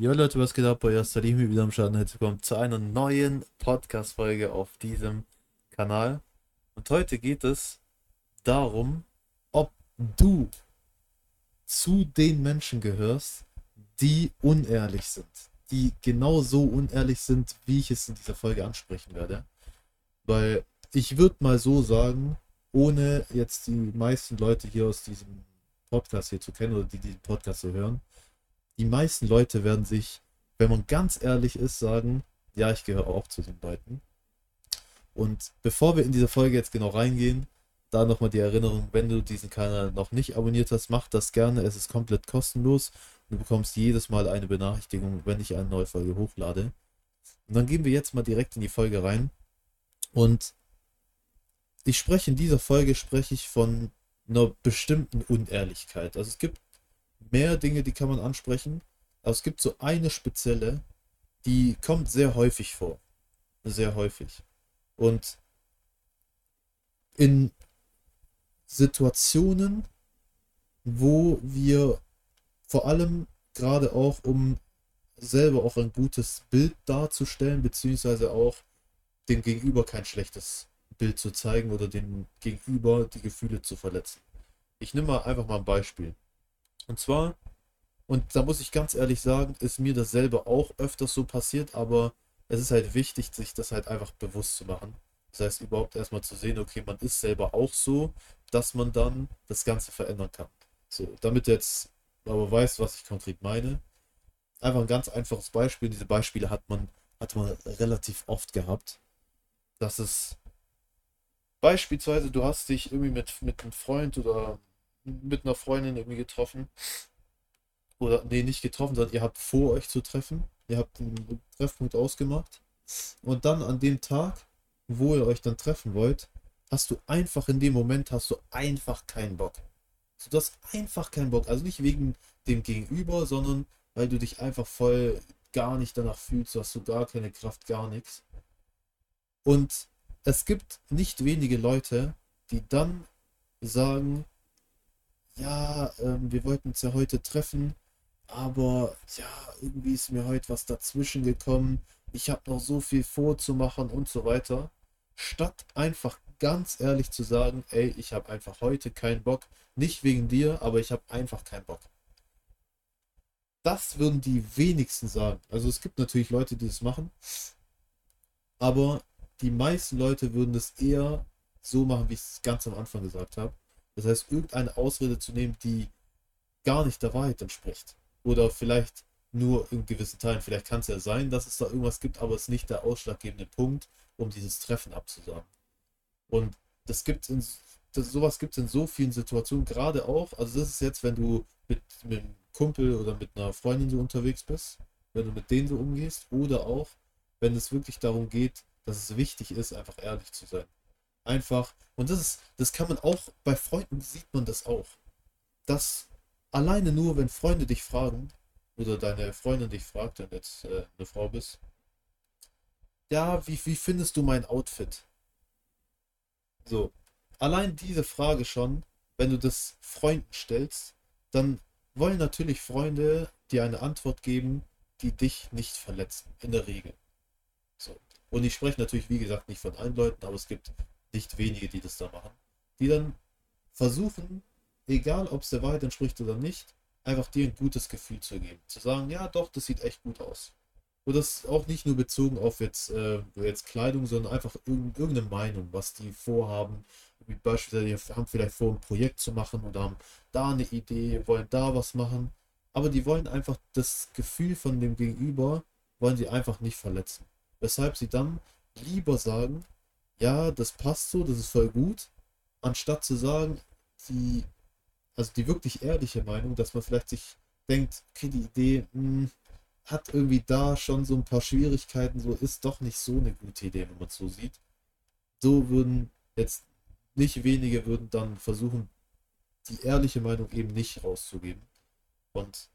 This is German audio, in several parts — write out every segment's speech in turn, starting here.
Jo Leute, was geht ab? Euer Salim hier wieder am Schaden. Herzlich willkommen zu einer neuen Podcast-Folge auf diesem Kanal. Und heute geht es darum, ob du zu den Menschen gehörst, die unehrlich sind. Die genauso unehrlich sind, wie ich es in dieser Folge ansprechen werde. Weil ich würde mal so sagen, ohne jetzt die meisten Leute hier aus diesem Podcast hier zu kennen oder die diesen Podcast so hören, die meisten Leute werden sich, wenn man ganz ehrlich ist, sagen, ja, ich gehöre auch zu den Leuten. Und bevor wir in diese Folge jetzt genau reingehen, da nochmal die Erinnerung, wenn du diesen Kanal noch nicht abonniert hast, mach das gerne. Es ist komplett kostenlos. Du bekommst jedes Mal eine Benachrichtigung, wenn ich eine neue Folge hochlade. Und dann gehen wir jetzt mal direkt in die Folge rein. Und ich spreche in dieser Folge spreche ich von einer bestimmten Unehrlichkeit. Also es gibt mehr Dinge, die kann man ansprechen, aber es gibt so eine spezielle, die kommt sehr häufig vor. Sehr häufig. Und in Situationen, wo wir vor allem gerade auch, um selber auch ein gutes Bild darzustellen, beziehungsweise auch dem Gegenüber kein schlechtes Bild zu zeigen oder dem Gegenüber die Gefühle zu verletzen. Ich nehme mal einfach mal ein Beispiel. Und zwar, und da muss ich ganz ehrlich sagen, ist mir das selber auch öfters so passiert, aber es ist halt wichtig, sich das halt einfach bewusst zu machen. Das heißt, überhaupt erstmal zu sehen, okay, man ist selber auch so, dass man dann das Ganze verändern kann. So, damit du jetzt aber weißt, was ich konkret meine. Einfach ein ganz einfaches Beispiel. Diese Beispiele hat man, hat man relativ oft gehabt. Dass es beispielsweise, du hast dich irgendwie mit, mit einem Freund oder mit einer Freundin irgendwie getroffen. Oder, nee, nicht getroffen, sondern ihr habt vor euch zu treffen. Ihr habt einen Treffpunkt ausgemacht. Und dann an dem Tag, wo ihr euch dann treffen wollt, hast du einfach in dem Moment, hast du einfach keinen Bock. Du hast einfach keinen Bock. Also nicht wegen dem Gegenüber, sondern weil du dich einfach voll gar nicht danach fühlst. Du hast so gar keine Kraft, gar nichts. Und es gibt nicht wenige Leute, die dann sagen, ja, ähm, wir wollten uns ja heute treffen, aber ja, irgendwie ist mir heute was dazwischen gekommen. Ich habe noch so viel vorzumachen und so weiter. Statt einfach ganz ehrlich zu sagen, ey, ich habe einfach heute keinen Bock. Nicht wegen dir, aber ich habe einfach keinen Bock. Das würden die wenigsten sagen. Also es gibt natürlich Leute, die das machen. Aber die meisten Leute würden das eher so machen, wie ich es ganz am Anfang gesagt habe. Das heißt, irgendeine Ausrede zu nehmen, die gar nicht der Wahrheit entspricht. Oder vielleicht nur in gewissen Teilen. Vielleicht kann es ja sein, dass es da irgendwas gibt, aber es ist nicht der ausschlaggebende Punkt, um dieses Treffen abzusagen. Und das gibt in das, sowas gibt es in so vielen Situationen, gerade auch, also das ist jetzt, wenn du mit, mit einem Kumpel oder mit einer Freundin so unterwegs bist, wenn du mit denen so umgehst, oder auch, wenn es wirklich darum geht, dass es wichtig ist, einfach ehrlich zu sein einfach, und das ist, das kann man auch, bei Freunden sieht man das auch. Dass alleine nur, wenn Freunde dich fragen, oder deine Freundin dich fragt, wenn du jetzt äh, eine Frau bist, ja, wie, wie findest du mein Outfit? So, allein diese Frage schon, wenn du das Freunden stellst, dann wollen natürlich Freunde dir eine Antwort geben, die dich nicht verletzen, in der Regel. So. Und ich spreche natürlich, wie gesagt, nicht von allen Leuten, aber es gibt nicht wenige, die das da machen, die dann versuchen, egal ob es der Wahrheit entspricht oder nicht, einfach dir ein gutes Gefühl zu geben. Zu sagen, ja doch, das sieht echt gut aus. Und das auch nicht nur bezogen auf jetzt, äh, jetzt Kleidung, sondern einfach irgendeine Meinung, was die vorhaben. Wie beispielsweise, die haben vielleicht vor, ein Projekt zu machen oder haben da eine Idee, wollen da was machen. Aber die wollen einfach das Gefühl von dem Gegenüber, wollen sie einfach nicht verletzen. Weshalb sie dann lieber sagen, ja, das passt so, das ist voll gut, anstatt zu sagen, die, also die wirklich ehrliche Meinung, dass man vielleicht sich denkt, okay, die Idee mh, hm, hat irgendwie da schon so ein paar Schwierigkeiten, so ist doch nicht so eine gute Idee, wenn man es so sieht. So würden jetzt nicht wenige würden dann versuchen, die ehrliche Meinung eben nicht rauszugeben. Und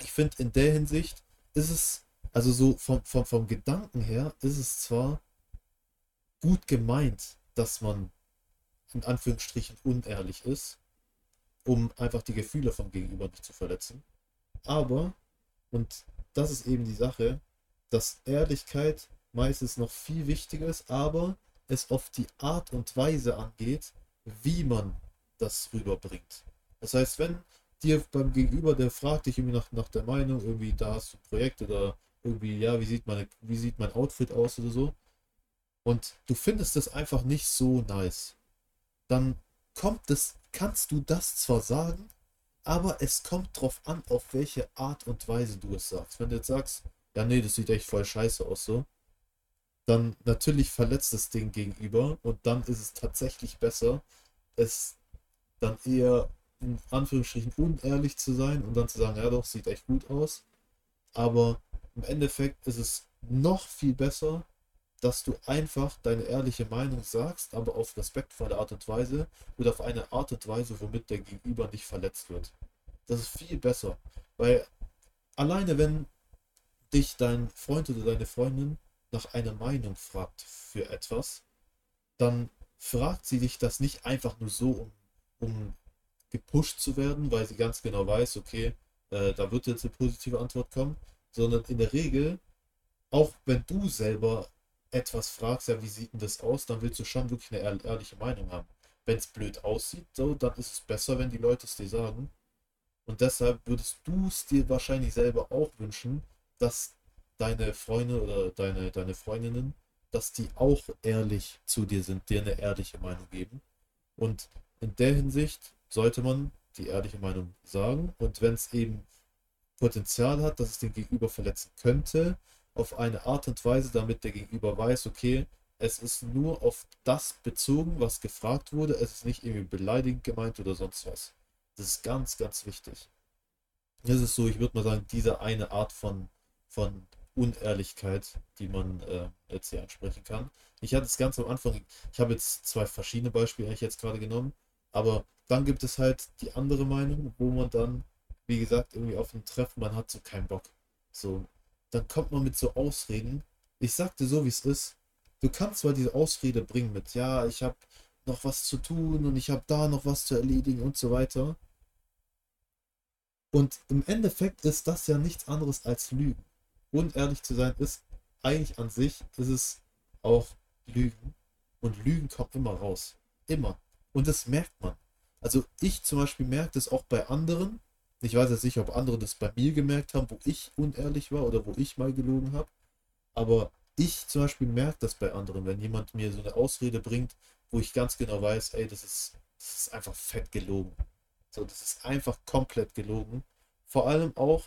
ich finde, in der Hinsicht ist es, also so vom, vom, vom Gedanken her, ist es zwar gut gemeint, dass man in Anführungsstrichen unehrlich ist, um einfach die Gefühle vom Gegenüber nicht zu verletzen. Aber, und das ist eben die Sache, dass Ehrlichkeit meistens noch viel wichtiger ist, aber es auf die Art und Weise angeht, wie man das rüberbringt. Das heißt, wenn dir beim Gegenüber, der fragt dich irgendwie nach, nach der Meinung, irgendwie da hast du ein Projekt oder irgendwie, ja, wie sieht, meine, wie sieht mein Outfit aus oder so, und du findest es einfach nicht so nice, dann kommt es, kannst du das zwar sagen, aber es kommt drauf an, auf welche Art und Weise du es sagst. Wenn du jetzt sagst, ja, nee, das sieht echt voll scheiße aus so, dann natürlich verletzt das Ding gegenüber und dann ist es tatsächlich besser, es dann eher in Anführungsstrichen unehrlich zu sein und dann zu sagen, ja doch, sieht echt gut aus. Aber im Endeffekt ist es noch viel besser, dass du einfach deine ehrliche Meinung sagst, aber auf respektvolle Art und Weise oder auf eine Art und Weise, womit der Gegenüber nicht verletzt wird. Das ist viel besser. Weil alleine wenn dich dein Freund oder deine Freundin nach einer Meinung fragt für etwas, dann fragt sie dich das nicht einfach nur so, um, um gepusht zu werden, weil sie ganz genau weiß, okay, äh, da wird jetzt eine positive Antwort kommen, sondern in der Regel, auch wenn du selber etwas fragst, ja, wie sieht denn das aus, dann willst du schon wirklich eine ehrliche Meinung haben. Wenn es blöd aussieht, so, dann ist es besser, wenn die Leute es dir sagen. Und deshalb würdest du es dir wahrscheinlich selber auch wünschen, dass deine Freunde oder deine, deine Freundinnen, dass die auch ehrlich zu dir sind, dir eine ehrliche Meinung geben. Und in der Hinsicht sollte man die ehrliche Meinung sagen. Und wenn es eben Potenzial hat, dass es den Gegenüber verletzen könnte, auf eine Art und Weise, damit der Gegenüber weiß, okay, es ist nur auf das bezogen, was gefragt wurde. Es ist nicht irgendwie beleidigend gemeint oder sonst was. Das ist ganz, ganz wichtig. Das ist so, ich würde mal sagen, diese eine Art von, von Unehrlichkeit, die man äh, jetzt hier ansprechen kann. Ich hatte es ganz am Anfang, ich habe jetzt zwei verschiedene Beispiele eigentlich jetzt gerade genommen, aber dann gibt es halt die andere Meinung, wo man dann, wie gesagt, irgendwie auf ein Treffen, man hat so keinen Bock. So, dann kommt man mit so Ausreden. Ich sagte so, wie es ist. Du kannst zwar diese Ausrede bringen mit, ja, ich habe noch was zu tun und ich habe da noch was zu erledigen und so weiter. Und im Endeffekt ist das ja nichts anderes als Lügen. Unehrlich zu sein ist eigentlich an sich, ist es auch Lügen. Und Lügen kommen immer raus. Immer. Und das merkt man. Also ich zum Beispiel merke das auch bei anderen, ich weiß jetzt nicht, ob andere das bei mir gemerkt haben, wo ich unehrlich war oder wo ich mal gelogen habe. Aber ich zum Beispiel merke das bei anderen, wenn jemand mir so eine Ausrede bringt, wo ich ganz genau weiß, ey, das ist, das ist einfach fett gelogen. So, das ist einfach komplett gelogen. Vor allem auch,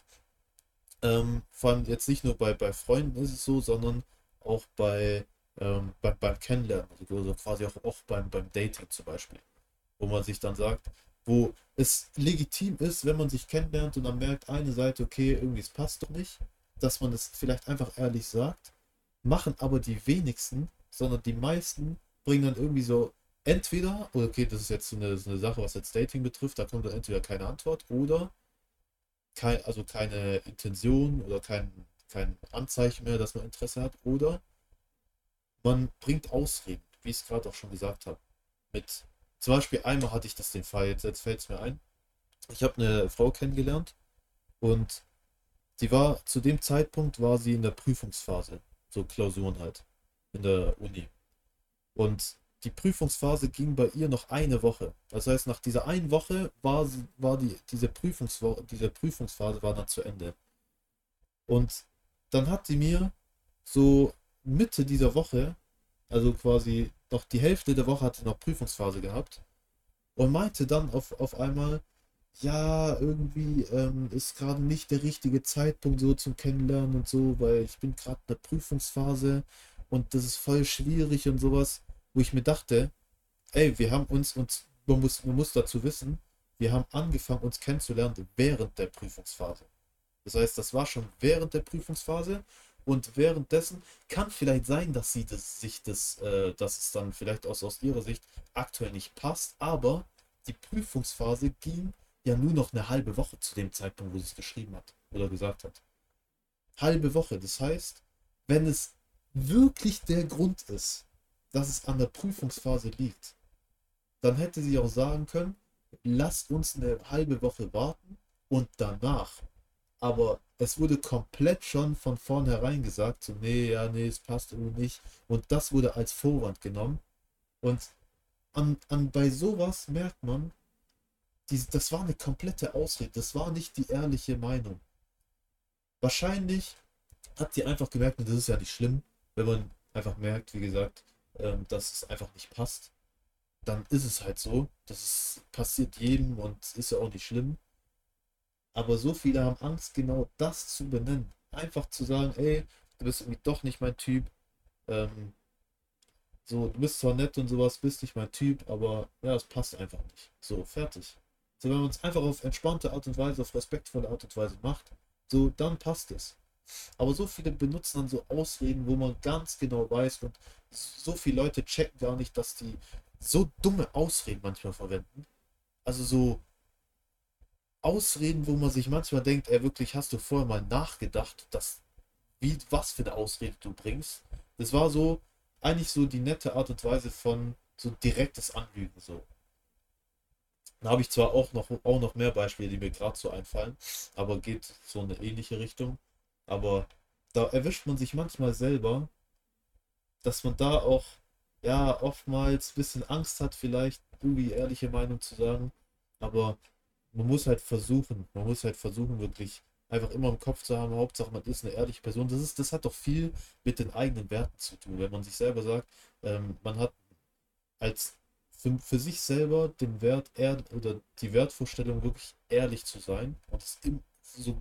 ähm, vor allem jetzt nicht nur bei, bei Freunden ist es so, sondern auch bei, ähm, bei, beim Kennenlernen, also quasi auch, auch beim, beim Dating zum Beispiel. Wo man sich dann sagt, wo es legitim ist, wenn man sich kennenlernt und dann merkt eine Seite, okay, irgendwie es passt doch nicht, dass man es vielleicht einfach ehrlich sagt, machen aber die wenigsten, sondern die meisten bringen dann irgendwie so entweder, okay, das ist jetzt so eine, so eine Sache, was jetzt Dating betrifft, da kommt dann entweder keine Antwort oder kein, also keine Intention oder kein, kein Anzeichen mehr, dass man Interesse hat, oder man bringt Ausreden, wie ich es gerade auch schon gesagt habe, mit zum Beispiel einmal hatte ich das den Fall, jetzt, jetzt fällt es mir ein. Ich habe eine Frau kennengelernt und sie war zu dem Zeitpunkt war sie in der Prüfungsphase, so Klausuren halt, in der Uni. Und die Prüfungsphase ging bei ihr noch eine Woche. Das heißt, nach dieser einen Woche war, sie, war die, diese, Prüfungswo diese Prüfungsphase war dann zu Ende. Und dann hat sie mir so Mitte dieser Woche, also quasi noch die Hälfte der Woche hatte noch Prüfungsphase gehabt und meinte dann auf, auf einmal, ja, irgendwie ähm, ist gerade nicht der richtige Zeitpunkt so zum Kennenlernen und so, weil ich bin gerade in der Prüfungsphase und das ist voll schwierig und sowas, wo ich mir dachte, ey, wir haben uns, uns man, muss, man muss dazu wissen, wir haben angefangen, uns kennenzulernen während der Prüfungsphase. Das heißt, das war schon während der Prüfungsphase und währenddessen kann vielleicht sein, dass sie das, sich das, äh, dass es dann vielleicht aus, aus ihrer Sicht aktuell nicht passt, aber die Prüfungsphase ging ja nur noch eine halbe Woche zu dem Zeitpunkt, wo sie es geschrieben hat oder gesagt hat. Halbe Woche. Das heißt, wenn es wirklich der Grund ist, dass es an der Prüfungsphase liegt, dann hätte sie auch sagen können, lasst uns eine halbe Woche warten und danach. Aber es wurde komplett schon von vornherein gesagt, so, nee, ja, nee, es passt irgendwie nicht. Und das wurde als Vorwand genommen. Und an, an bei sowas merkt man, die, das war eine komplette Ausrede. Das war nicht die ehrliche Meinung. Wahrscheinlich hat die einfach gemerkt, das ist ja nicht schlimm, wenn man einfach merkt, wie gesagt, ähm, dass es einfach nicht passt. Dann ist es halt so. Das passiert jedem und ist ja auch nicht schlimm. Aber so viele haben Angst, genau das zu benennen. Einfach zu sagen, ey, du bist irgendwie doch nicht mein Typ. Ähm, so, du bist zwar nett und sowas, bist nicht mein Typ, aber ja, es passt einfach nicht. So, fertig. So, wenn man es einfach auf entspannte Art und Weise, auf respektvolle Art und Weise macht, so, dann passt es. Aber so viele benutzen dann so Ausreden, wo man ganz genau weiß und so viele Leute checken gar nicht, dass die so dumme Ausreden manchmal verwenden. Also so Ausreden, wo man sich manchmal denkt, ey, wirklich, hast du vorher mal nachgedacht, dass, wie, was für eine Ausrede du bringst? Das war so, eigentlich so die nette Art und Weise von so direktes Anlügen, so. Da habe ich zwar auch noch, auch noch mehr Beispiele, die mir gerade so einfallen, aber geht so eine ähnliche Richtung. Aber da erwischt man sich manchmal selber, dass man da auch, ja, oftmals ein bisschen Angst hat, vielleicht irgendwie ehrliche Meinung zu sagen. Aber man muss halt versuchen, man muss halt versuchen, wirklich einfach immer im Kopf zu haben, Hauptsache man ist eine ehrliche Person. Das ist, das hat doch viel mit den eigenen Werten zu tun. Wenn man sich selber sagt, ähm, man hat als für, für sich selber den Wert er, oder die Wertvorstellung wirklich ehrlich zu sein und es so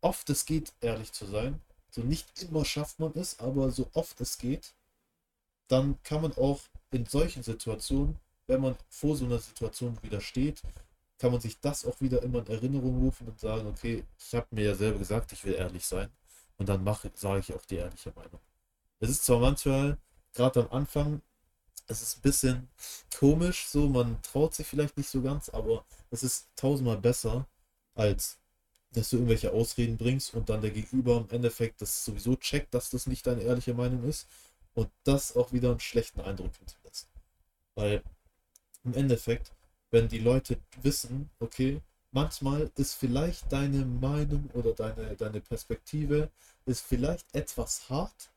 oft es geht, ehrlich zu sein. So nicht immer schafft man es, aber so oft es geht, dann kann man auch in solchen Situationen, wenn man vor so einer Situation wieder steht, kann man sich das auch wieder immer in Erinnerung rufen und sagen, okay, ich habe mir ja selber gesagt, ich will ehrlich sein. Und dann sage ich auch die ehrliche Meinung. Es ist zwar manchmal, gerade am Anfang, es ist ein bisschen komisch, so man traut sich vielleicht nicht so ganz, aber es ist tausendmal besser, als dass du irgendwelche Ausreden bringst und dann der Gegenüber im Endeffekt das sowieso checkt, dass das nicht deine ehrliche Meinung ist und das auch wieder einen schlechten Eindruck hinterlässt. Weil im Endeffekt, wenn die Leute wissen, okay, manchmal ist vielleicht deine Meinung oder deine, deine Perspektive ist vielleicht etwas hart,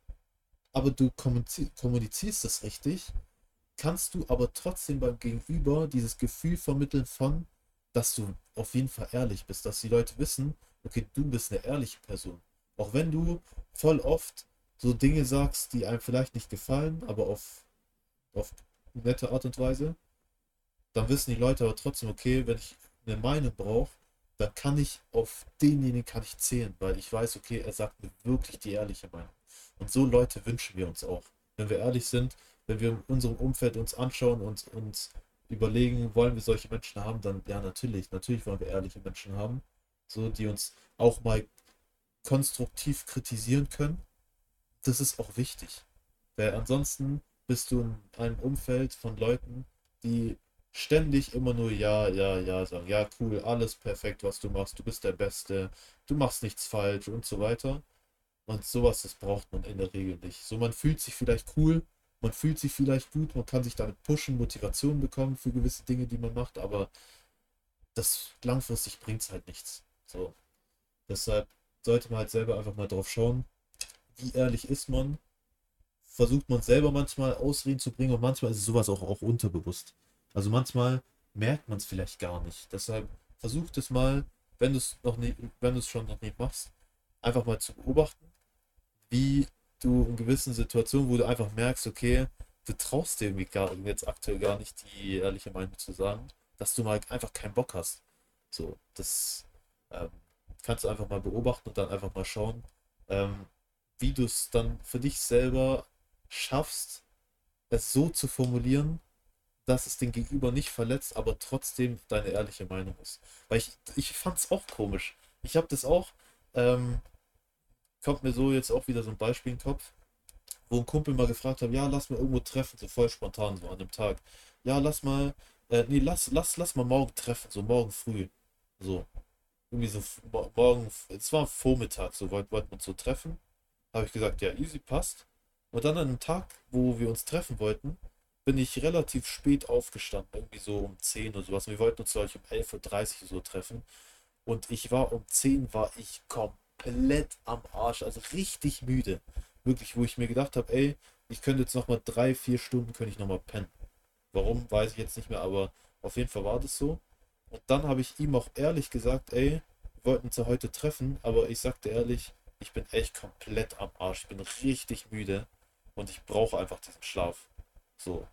aber du kommunizierst es richtig, kannst du aber trotzdem beim Gegenüber dieses Gefühl vermitteln von, dass du auf jeden Fall ehrlich bist, dass die Leute wissen, okay, du bist eine ehrliche Person. Auch wenn du voll oft so Dinge sagst, die einem vielleicht nicht gefallen, aber auf, auf nette Art und Weise, dann wissen die Leute aber trotzdem, okay, wenn ich eine Meinung brauche, dann kann ich auf denjenigen kann ich zählen, weil ich weiß, okay, er sagt mir wirklich die ehrliche Meinung. Und so Leute wünschen wir uns auch. Wenn wir ehrlich sind, wenn wir in unserem Umfeld uns anschauen und uns überlegen, wollen wir solche Menschen haben, dann ja, natürlich, natürlich wollen wir ehrliche Menschen haben, so die uns auch mal konstruktiv kritisieren können. Das ist auch wichtig, weil ansonsten bist du in einem Umfeld von Leuten, die ständig immer nur ja, ja, ja sagen, ja, cool, alles perfekt, was du machst, du bist der Beste, du machst nichts falsch und so weiter. Und sowas, das braucht man in der Regel nicht. So, man fühlt sich vielleicht cool, man fühlt sich vielleicht gut, man kann sich damit pushen, Motivation bekommen für gewisse Dinge, die man macht, aber das langfristig bringt es halt nichts. So. Deshalb sollte man halt selber einfach mal drauf schauen, wie ehrlich ist man. Versucht man selber manchmal Ausreden zu bringen und manchmal ist sowas auch, auch unterbewusst. Also manchmal merkt man es vielleicht gar nicht. Deshalb versucht es mal, wenn du es noch nicht, wenn du es schon noch nicht machst, einfach mal zu beobachten, wie du in gewissen Situationen, wo du einfach merkst, okay, du traust dir irgendwie gar, jetzt aktuell gar nicht die ehrliche Meinung zu sagen, dass du mal einfach keinen Bock hast. So, das ähm, kannst du einfach mal beobachten und dann einfach mal schauen, ähm, wie du es dann für dich selber schaffst, es so zu formulieren, dass es den Gegenüber nicht verletzt, aber trotzdem deine ehrliche Meinung ist. Weil ich, ich fand es auch komisch. Ich habe das auch, ähm, kommt mir so jetzt auch wieder so ein Beispiel in den Kopf, wo ein Kumpel mal gefragt hat, ja, lass mal irgendwo treffen, so voll spontan, so an dem Tag. Ja, lass mal, äh, nee, lass, lass, lass mal morgen treffen, so morgen früh. So. Irgendwie so morgen, es war Vormittag, so wollten wollt wir uns so treffen. Habe ich gesagt, ja, easy, passt. Und dann an einem Tag, wo wir uns treffen wollten, bin ich relativ spät aufgestanden, irgendwie so um 10 oder sowas. wir wollten uns, glaube um 11.30 Uhr so treffen. Und ich war um 10 war ich komplett komplett am Arsch, also richtig müde. Wirklich, wo ich mir gedacht habe, ey, ich könnte jetzt nochmal drei, vier Stunden, könnte ich nochmal pennen. Warum, weiß ich jetzt nicht mehr, aber auf jeden Fall war das so. Und dann habe ich ihm auch ehrlich gesagt, ey, wir wollten uns ja heute treffen, aber ich sagte ehrlich, ich bin echt komplett am Arsch. Ich bin richtig müde und ich brauche einfach diesen Schlaf. So.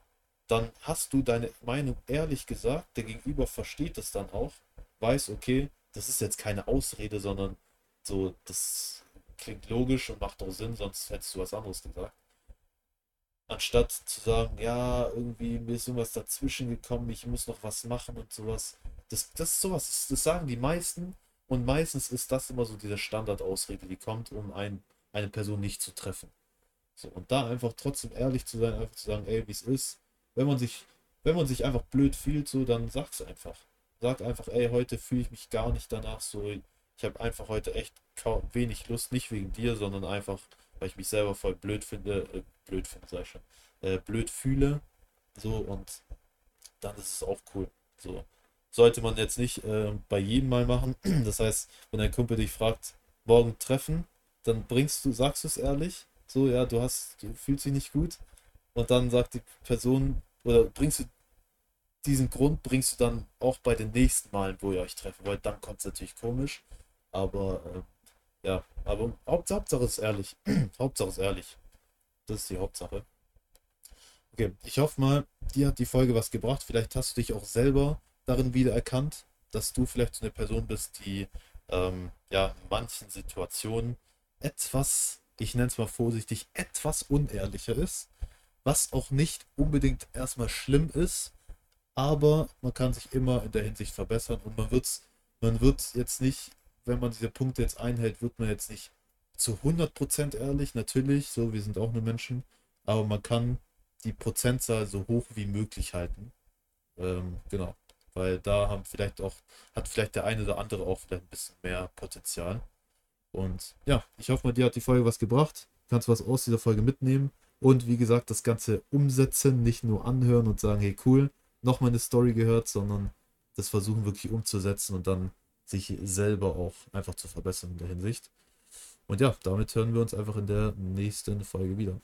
Dann hast du deine Meinung ehrlich gesagt, der Gegenüber versteht das dann auch, weiß, okay, das ist jetzt keine Ausrede, sondern so, das klingt logisch und macht auch Sinn, sonst hättest du was anderes gesagt. Anstatt zu sagen, ja, irgendwie mir ist irgendwas dazwischen gekommen, ich muss noch was machen und sowas. Das, das ist sowas, das, das sagen die meisten und meistens ist das immer so diese Standardausrede, die kommt, um ein, eine Person nicht zu treffen. So, und da einfach trotzdem ehrlich zu sein, einfach zu sagen, ey, wie es ist. Wenn man sich, wenn man sich einfach blöd fühlt, so, dann sag's einfach. Sag einfach, ey, heute fühle ich mich gar nicht danach so. Ich habe einfach heute echt kaum wenig Lust, nicht wegen dir, sondern einfach, weil ich mich selber voll blöd finde, äh, blöd finde, sag ich schon, äh, blöd fühle. So, und dann ist es auch cool. So sollte man jetzt nicht äh, bei jedem Mal machen. Das heißt, wenn ein Kumpel dich fragt, morgen treffen, dann bringst du, sagst du es ehrlich, so, ja, du hast, du fühlst dich nicht gut. Und dann sagt die Person, oder bringst du diesen Grund, bringst du dann auch bei den nächsten Malen, wo ihr euch treffen wollt, dann kommt es natürlich komisch. Aber äh, ja, aber Haupt, Hauptsache ist ehrlich. Hauptsache ist ehrlich. Das ist die Hauptsache. Okay, ich hoffe mal, dir hat die Folge was gebracht. Vielleicht hast du dich auch selber darin wiedererkannt, dass du vielleicht so eine Person bist, die ähm, ja in manchen Situationen etwas, ich nenne es mal vorsichtig, etwas unehrlicher ist, was auch nicht unbedingt erstmal schlimm ist, aber man kann sich immer in der Hinsicht verbessern und man wird's, man wird jetzt nicht, wenn man diese Punkte jetzt einhält, wird man jetzt nicht zu 100% ehrlich, natürlich, so, wir sind auch nur Menschen, aber man kann die Prozentzahl so hoch wie möglich halten. Ähm, genau weil da haben vielleicht auch, hat vielleicht der eine oder andere auch vielleicht ein bisschen mehr Potenzial. Und ja, ich hoffe mal, dir hat die Folge was gebracht. Du kannst was aus dieser Folge mitnehmen. Und wie gesagt, das Ganze umsetzen, nicht nur anhören und sagen, hey cool, noch mal eine Story gehört, sondern das versuchen wirklich umzusetzen und dann sich selber auch einfach zu verbessern in der Hinsicht. Und ja, damit hören wir uns einfach in der nächsten Folge wieder.